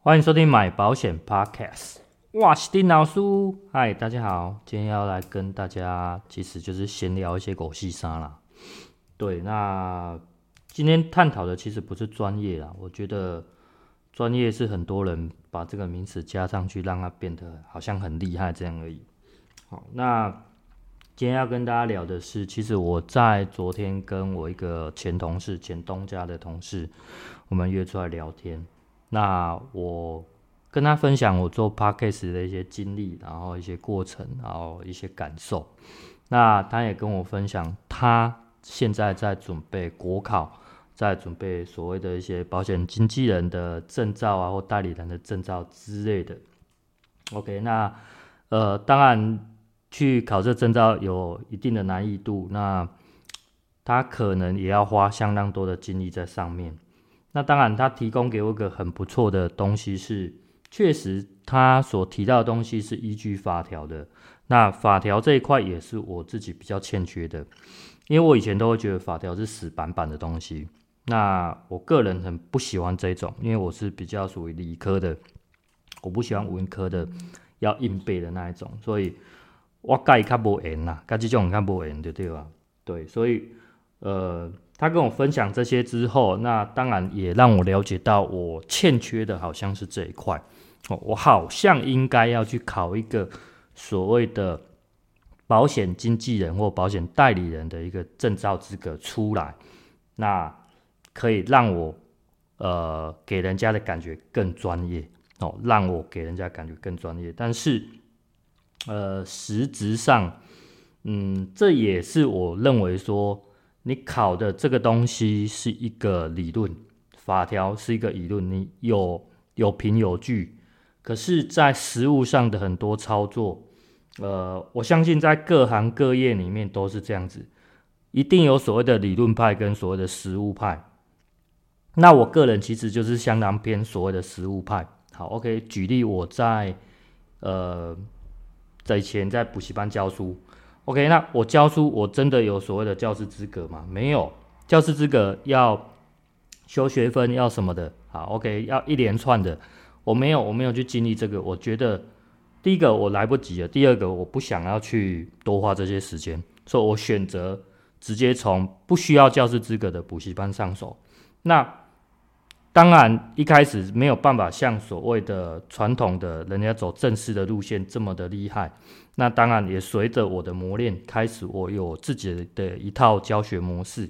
欢迎收听买保险 Podcast。哇，是丁老师，嗨，大家好，今天要来跟大家，其实就是闲聊一些狗屁啥啦。对，那今天探讨的其实不是专业啦，我觉得专业是很多人把这个名词加上去，让它变得好像很厉害这样而已。好，那今天要跟大家聊的是，其实我在昨天跟我一个前同事、前东家的同事，我们约出来聊天。那我跟他分享我做 Podcast 的一些经历，然后一些过程，然后一些感受。那他也跟我分享，他现在在准备国考，在准备所谓的一些保险经纪人的证照啊，或代理人的证照之类的。OK，那呃，当然去考这证照有一定的难易度，那他可能也要花相当多的精力在上面。那当然，他提供给我一个很不错的东西是，确实他所提到的东西是依据法条的。那法条这一块也是我自己比较欠缺的，因为我以前都会觉得法条是死板板的东西。那我个人很不喜欢这种，因为我是比较属于理科的，我不喜欢文科的要硬背的那一种。所以我改较无缘呐，改这种较无缘的对吧？对，所以呃。他跟我分享这些之后，那当然也让我了解到我欠缺的好像是这一块哦，我好像应该要去考一个所谓的保险经纪人或保险代理人的一个证照资格出来，那可以让我呃给人家的感觉更专业哦，让我给人家感觉更专业。但是呃，实质上，嗯，这也是我认为说。你考的这个东西是一个理论，法条是一个理论，你有有凭有据，可是，在实务上的很多操作，呃，我相信在各行各业里面都是这样子，一定有所谓的理论派跟所谓的实务派。那我个人其实就是相当偏所谓的实务派。好，OK，举例我在呃在以前在补习班教书。OK，那我教书，我真的有所谓的教师资格吗？没有，教师资格要修学分，要什么的？好，OK，要一连串的，我没有，我没有去经历这个。我觉得第一个我来不及了，第二个我不想要去多花这些时间，所以我选择直接从不需要教师资格的补习班上手。那当然一开始没有办法像所谓的传统的人家走正式的路线这么的厉害。那当然也随着我的磨练，开始我有自己的一套教学模式，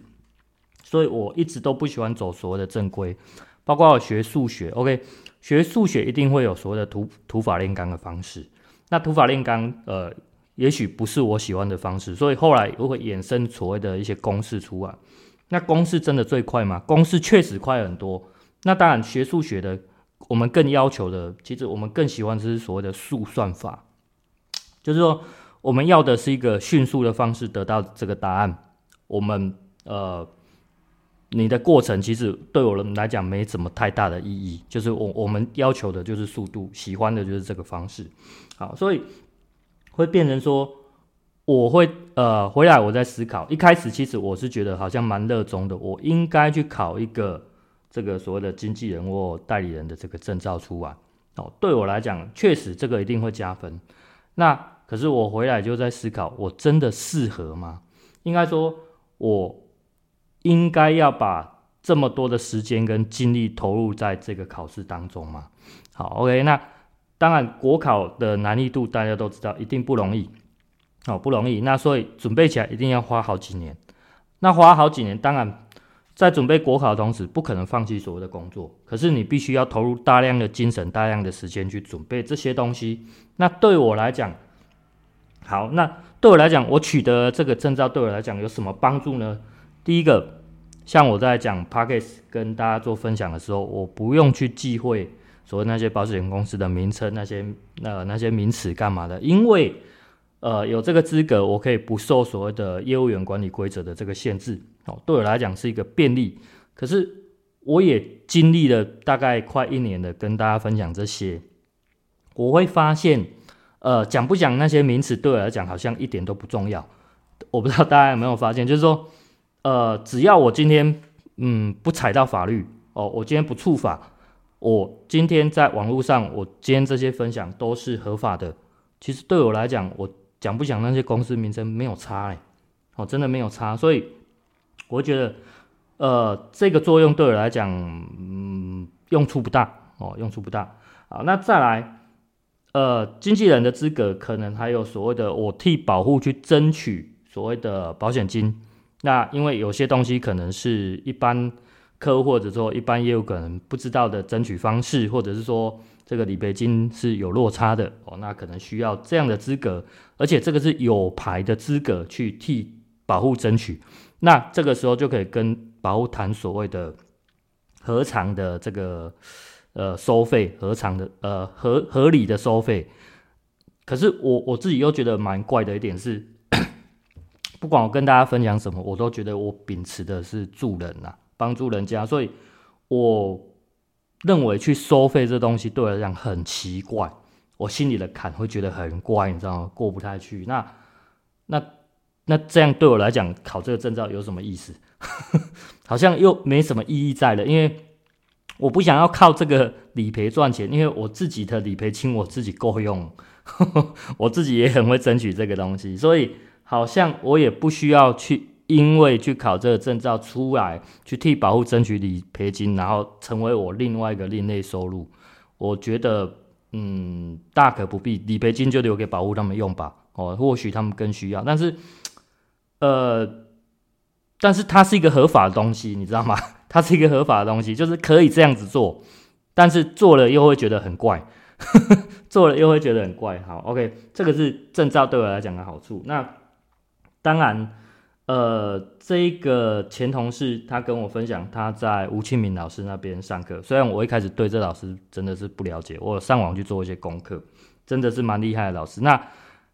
所以我一直都不喜欢走所谓的正规，包括我学数学，OK，学数学一定会有所谓的土土法炼钢的方式，那土法炼钢，呃，也许不是我喜欢的方式，所以后来我会衍生所谓的一些公式出来，那公式真的最快吗？公式确实快很多，那当然学数学的，我们更要求的，其实我们更喜欢的是所谓的速算法。就是说，我们要的是一个迅速的方式得到这个答案。我们呃，你的过程其实对我们来讲没什么太大的意义。就是我我们要求的就是速度，喜欢的就是这个方式。好，所以会变成说，我会呃回来我在思考。一开始其实我是觉得好像蛮热衷的，我应该去考一个这个所谓的经纪人或代理人的这个证照出来。哦，对我来讲，确实这个一定会加分。那可是我回来就在思考，我真的适合吗？应该说，我应该要把这么多的时间跟精力投入在这个考试当中吗？好，OK，那当然国考的难易度大家都知道，一定不容易，哦，不容易。那所以准备起来一定要花好几年。那花好几年，当然在准备国考的同时，不可能放弃所有的工作。可是你必须要投入大量的精神、大量的时间去准备这些东西。那对我来讲，好，那对我来讲，我取得这个证照对我来讲有什么帮助呢？第一个，像我在讲 Podcast 跟大家做分享的时候，我不用去忌讳所谓那些保险公司的名称、那些呃那些名词干嘛的，因为呃有这个资格，我可以不受所谓的业务员管理规则的这个限制。哦，对我来讲是一个便利。可是我也经历了大概快一年的跟大家分享这些，我会发现。呃，讲不讲那些名词对我来讲好像一点都不重要。我不知道大家有没有发现，就是说，呃，只要我今天嗯不踩到法律哦，我今天不触法，我今天在网络上，我今天这些分享都是合法的。其实对我来讲，我讲不讲那些公司名称没有差哎，哦，真的没有差。所以我觉得，呃，这个作用对我来讲，嗯，用处不大哦，用处不大。好，那再来，呃，经纪人的资格可能还有所谓的我替保护去争取所谓的保险金。那因为有些东西可能是一般。客户或者说一般业务可能不知道的争取方式，或者是说这个理赔金是有落差的哦，那可能需要这样的资格，而且这个是有牌的资格去替保护争取，那这个时候就可以跟保护谈所谓的合偿的这个呃收费，合偿的呃合合理的收费。可是我我自己又觉得蛮怪的一点是，不管我跟大家分享什么，我都觉得我秉持的是助人呐。帮助人家，所以我认为去收费这东西对我来讲很奇怪，我心里的坎会觉得很怪，你知道吗？过不太去。那那那这样对我来讲，考这个证照有什么意思？好像又没什么意义在了，因为我不想要靠这个理赔赚钱，因为我自己的理赔金我自己够用，我自己也很会争取这个东西，所以好像我也不需要去。因为去考这个证照出来，去替保护争取理赔金，然后成为我另外一个另类收入，我觉得嗯大可不必，理赔金就留给保护他们用吧。哦，或许他们更需要，但是呃，但是它是一个合法的东西，你知道吗？它是一个合法的东西，就是可以这样子做，但是做了又会觉得很怪，做了又会觉得很怪。好，OK，这个是证照对我来讲的好处。那当然。呃，这个前同事他跟我分享，他在吴庆明老师那边上课。虽然我一开始对这老师真的是不了解，我上网去做一些功课，真的是蛮厉害的老师。那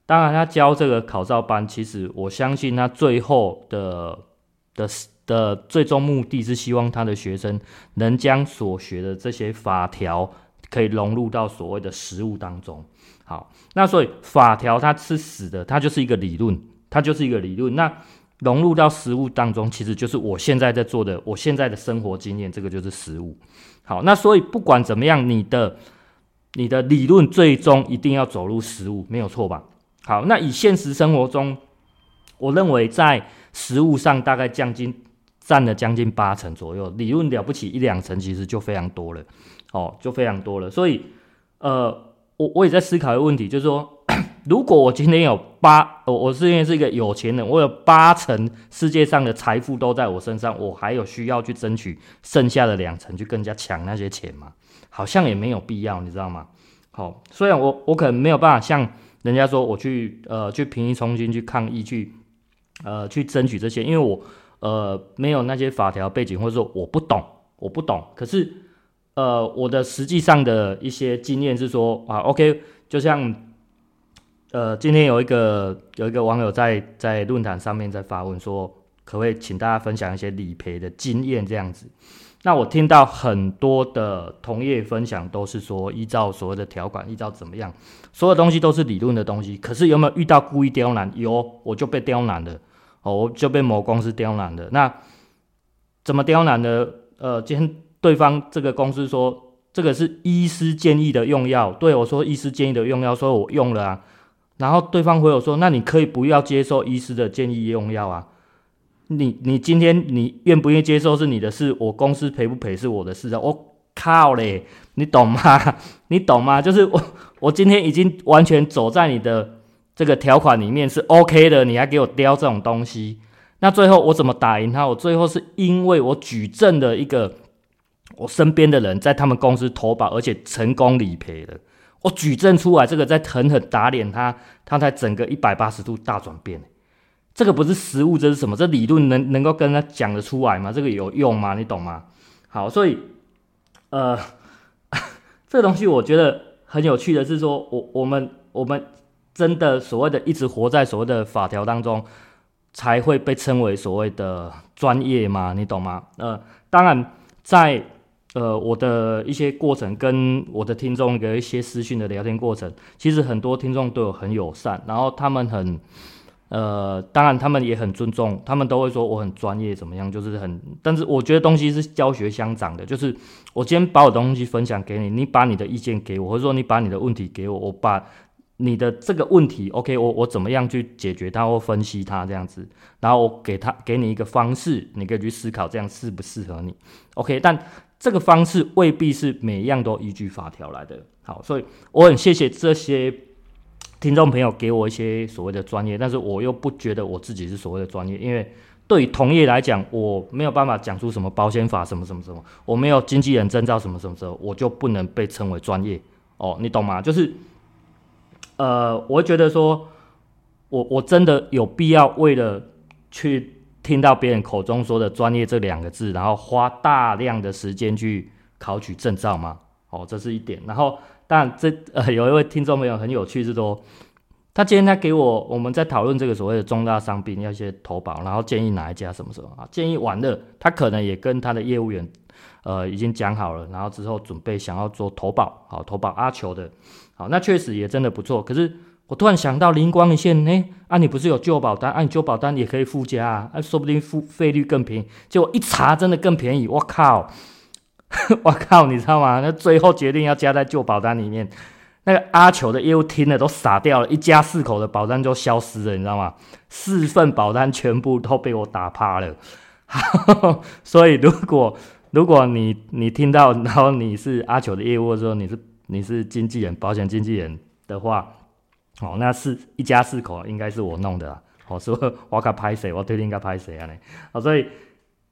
当然，他教这个考照班，其实我相信他最后的的的最终目的是希望他的学生能将所学的这些法条可以融入到所谓的实务当中。好，那所以法条它是死的，它就是一个理论，它就是一个理论。那融入到实物当中，其实就是我现在在做的，我现在的生活经验，这个就是实物。好，那所以不管怎么样，你的你的理论最终一定要走入实物，没有错吧？好，那以现实生活中，我认为在实物上大概将近占了将近八成左右，理论了不起一两成，其实就非常多了。哦，就非常多了。所以，呃，我我也在思考一个问题，就是说。如果我今天有八，我我是因为是一个有钱人，我有八成世界上的财富都在我身上，我还有需要去争取剩下的两成去更加抢那些钱吗？好像也没有必要，你知道吗？好，虽然我我可能没有办法像人家说我去呃去平移冲心去抗议去呃去争取这些，因为我呃没有那些法条背景，或者说我不懂，我不懂。可是呃我的实际上的一些经验是说啊，OK，就像。呃，今天有一个有一个网友在在论坛上面在发问说，可不可以请大家分享一些理赔的经验这样子？那我听到很多的同业分享都是说，依照所谓的条款，依照怎么样，所有东西都是理论的东西。可是有没有遇到故意刁难？有，我就被刁难了，哦，我就被某公司刁难了。那怎么刁难呢？呃，今天对方这个公司说这个是医师建议的用药，对我说医师建议的用药，所以我用了啊。然后对方回我说：“那你可以不要接受医师的建议用药啊，你你今天你愿不愿意接受是你的事，我公司赔不赔是我的事啊。我靠嘞，你懂吗？你懂吗？就是我我今天已经完全走在你的这个条款里面是 OK 的，你还给我刁这种东西，那最后我怎么打赢他？我最后是因为我举证了一个我身边的人在他们公司投保，而且成功理赔了。”我举证出来，这个在狠狠打脸他，他才整个一百八十度大转变。这个不是实务，这是什么？这理论能能够跟他讲得出来吗？这个有用吗？你懂吗？好，所以，呃，这个东西我觉得很有趣的是说，我我们我们真的所谓的一直活在所谓的法条当中，才会被称为所谓的专业吗？你懂吗？呃，当然在。呃，我的一些过程跟我的听众的一些私讯的聊天过程，其实很多听众对我很友善，然后他们很呃，当然他们也很尊重，他们都会说我很专业怎么样，就是很，但是我觉得东西是教学相长的，就是我今天把我的东西分享给你，你把你的意见给我，或者说你把你的问题给我，我把你的这个问题，OK，我我怎么样去解决它或分析它这样子，然后我给他给你一个方式，你可以去思考这样适不适合你，OK，但这个方式未必是每一样都依据法条来的，好，所以我很谢谢这些。听众朋友给我一些所谓的专业，但是我又不觉得我自己是所谓的专业，因为对于同业来讲，我没有办法讲出什么保险法什么什么什么，我没有经纪人证照什么什么时候，我就不能被称为专业哦，你懂吗？就是，呃，我觉得说，我我真的有必要为了去听到别人口中说的专业这两个字，然后花大量的时间去考取证照吗？哦，这是一点，然后。但这呃，有一位听众朋友很有趣，是说他今天他给我我们在讨论这个所谓的重大伤病要一些投保，然后建议哪一家什么什么啊？建议完了，他可能也跟他的业务员呃已经讲好了，然后之后准备想要做投保，好投保阿球的，好那确实也真的不错。可是我突然想到灵光一现，哎，啊你不是有旧保单？啊你旧保单也可以附加啊，啊说不定付费率更便宜。结果一查真的更便宜，我靠！我靠，你知道吗？那最后决定要加在旧保单里面，那个阿球的业务听了都傻掉了，一家四口的保单就消失了，你知道吗？四份保单全部都被我打趴了。所以如果如果你你听到，然后你是阿球的业务，说你是你是经纪人，保险经纪人的话，哦，那是一家四口应该是我弄的啦。好，所以 我该拍谁？我推定应该拍谁啊？呢？好，所以。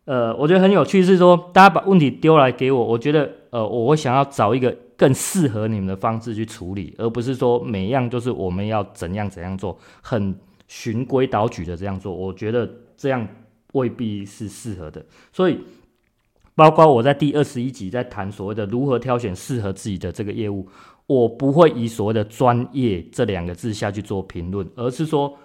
呃，我觉得很有趣，是说大家把问题丢来给我，我觉得呃，我会想要找一个更适合你们的方式去处理，而不是说每样都是我们要怎样怎样做，很循规蹈矩的这样做，我觉得这样未必是适合的。所以，包括我在第二十一集在谈所谓的如何挑选适合自己的这个业务，我不会以所谓的专业这两个字下去做评论，而是说。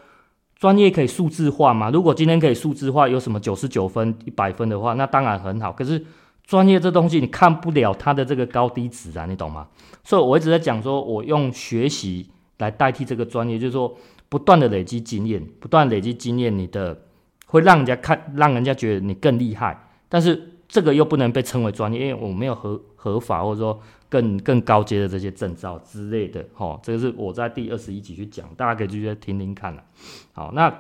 专业可以数字化吗？如果今天可以数字化，有什么九十九分、一百分的话，那当然很好。可是专业这东西你看不了它的这个高低值啊，你懂吗？所以我一直在讲说，我用学习来代替这个专业，就是说不断的累积经验，不断累积经验，你的会让人家看，让人家觉得你更厉害。但是这个又不能被称为专业，因为我没有合合法或者说。更更高阶的这些证照之类的，哈，这个是我在第二十一集去讲，大家可以继续听听看了。好，那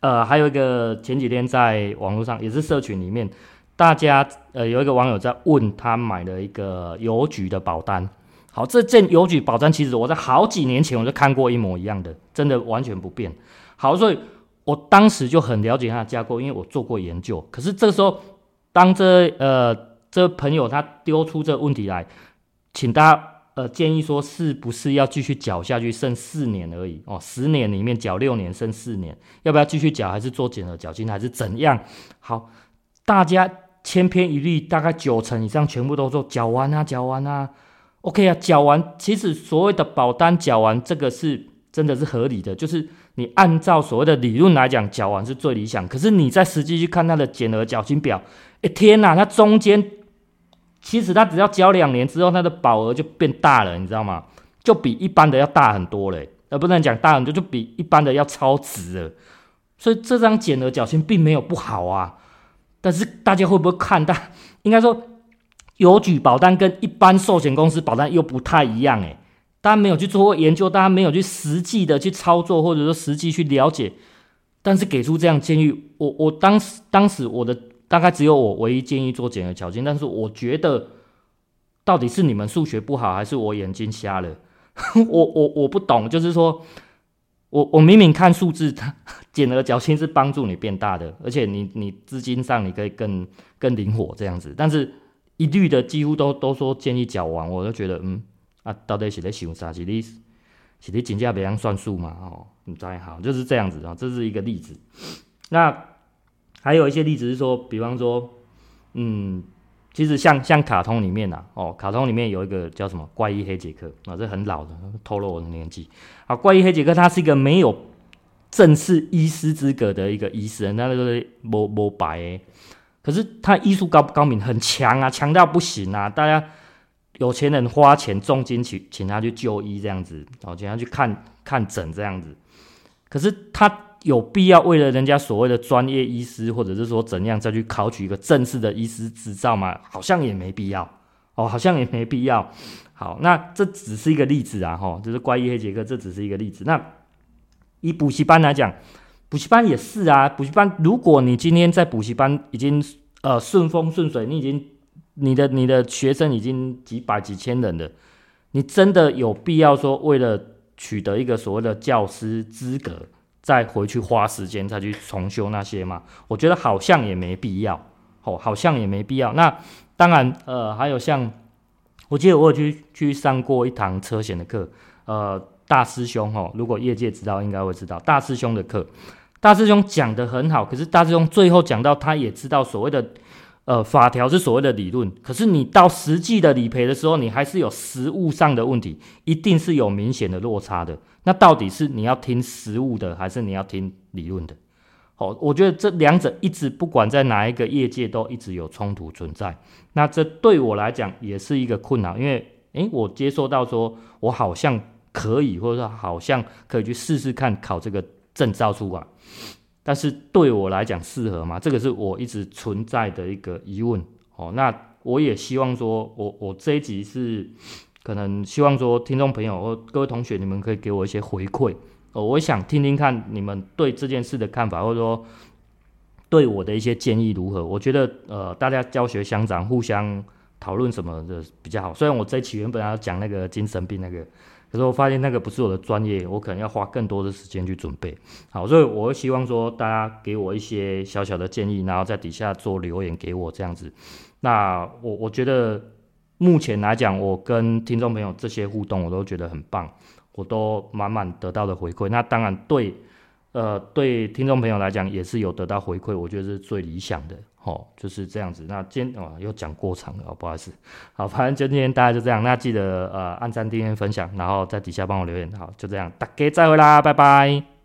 呃还有一个前几天在网络上也是社群里面，大家呃有一个网友在问他买了一个邮局的保单。好，这件邮局保单其实我在好几年前我就看过一模一样的，真的完全不变。好，所以我当时就很了解它的架构，因为我做过研究。可是这个时候，当这呃。这朋友他丢出这个问题来，请大家呃建议说，是不是要继续缴下去？剩四年而已哦，十年里面缴六年，剩四年，要不要继续缴？还是做减额缴清？还是怎样？好，大家千篇一律，大概九成以上全部都说缴完啊，缴完啊，OK 啊，缴完。其实所谓的保单缴完，这个是真的是合理的，就是你按照所谓的理论来讲，缴完是最理想。可是你在实际去看他的减额缴清表，哎天哪，它中间。其实他只要交两年之后，他的保额就变大了，你知道吗？就比一般的要大很多嘞，而不能讲大很多，就比一般的要超值了。所以这张减额缴清并没有不好啊，但是大家会不会看？大应该说，邮局保单跟一般寿险公司保单又不太一样诶。大家没有去做过研究，大家没有去实际的去操作，或者说实际去了解，但是给出这样建议，我我当时当时我的。大概只有我唯一建议做减额缴清，但是我觉得到底是你们数学不好，还是我眼睛瞎了？我我我不懂，就是说我我明明看数字，它减额缴清是帮助你变大的，而且你你资金上你可以更更灵活这样子，但是一律的几乎都都说建议缴完，我就觉得嗯啊，到底是在想啥？是你是你真正别样算数嘛？哦，你再好就是这样子啊，这是一个例子。那。还有一些例子是说，比方说，嗯，其实像像卡通里面呐、啊，哦，卡通里面有一个叫什么怪医黑杰克啊，这很老的，透露我的年纪啊。怪医黑杰克他是一个没有正式医师资格的一个医生，那个是摸摸白，可是他医术高不高明，很强啊，强到不行啊。大家有钱人花钱重金请请他去就医这样子，哦，请他去看看诊这样子，可是他。有必要为了人家所谓的专业医师，或者是说怎样再去考取一个正式的医师执照吗？好像也没必要哦，好像也没必要。好，那这只是一个例子啊，哈，就是怪医黑杰克，这只是一个例子。那以补习班来讲，补习班也是啊，补习班，如果你今天在补习班已经呃顺风顺水，你已经你的你的学生已经几百几千人了，你真的有必要说为了取得一个所谓的教师资格，再回去花时间再去重修那些吗？我觉得好像也没必要，哦，好像也没必要。那当然，呃，还有像我记得我有去去上过一堂车险的课，呃，大师兄哈，如果业界知道应该会知道大师兄的课，大师兄讲得很好，可是大师兄最后讲到他也知道所谓的。呃，法条是所谓的理论，可是你到实际的理赔的时候，你还是有实务上的问题，一定是有明显的落差的。那到底是你要听实务的，还是你要听理论的？好，我觉得这两者一直不管在哪一个业界都一直有冲突存在。那这对我来讲也是一个困扰，因为诶，我接受到说我好像可以，或者说好像可以去试试看考这个证照出来。但是对我来讲适合吗？这个是我一直存在的一个疑问。哦，那我也希望说，我我这一集是可能希望说，听众朋友或各位同学，你们可以给我一些回馈。哦，我想听听看你们对这件事的看法，或者说对我的一些建议如何？我觉得呃，大家教学相长，互相讨论什么的比较好。虽然我这期原本要讲那个精神病那个。可是我发现那个不是我的专业，我可能要花更多的时间去准备。好，所以我希望说大家给我一些小小的建议，然后在底下做留言给我这样子。那我我觉得目前来讲，我跟听众朋友这些互动，我都觉得很棒，我都满满得到的回馈。那当然对。呃，对听众朋友来讲也是有得到回馈，我觉得是最理想的，哦，就是这样子。那今天哦又讲过长了，不好意思。好，反正今天大家就这样。那记得呃按赞、订阅、分享，然后在底下帮我留言。好，就这样，大家再会啦，拜拜。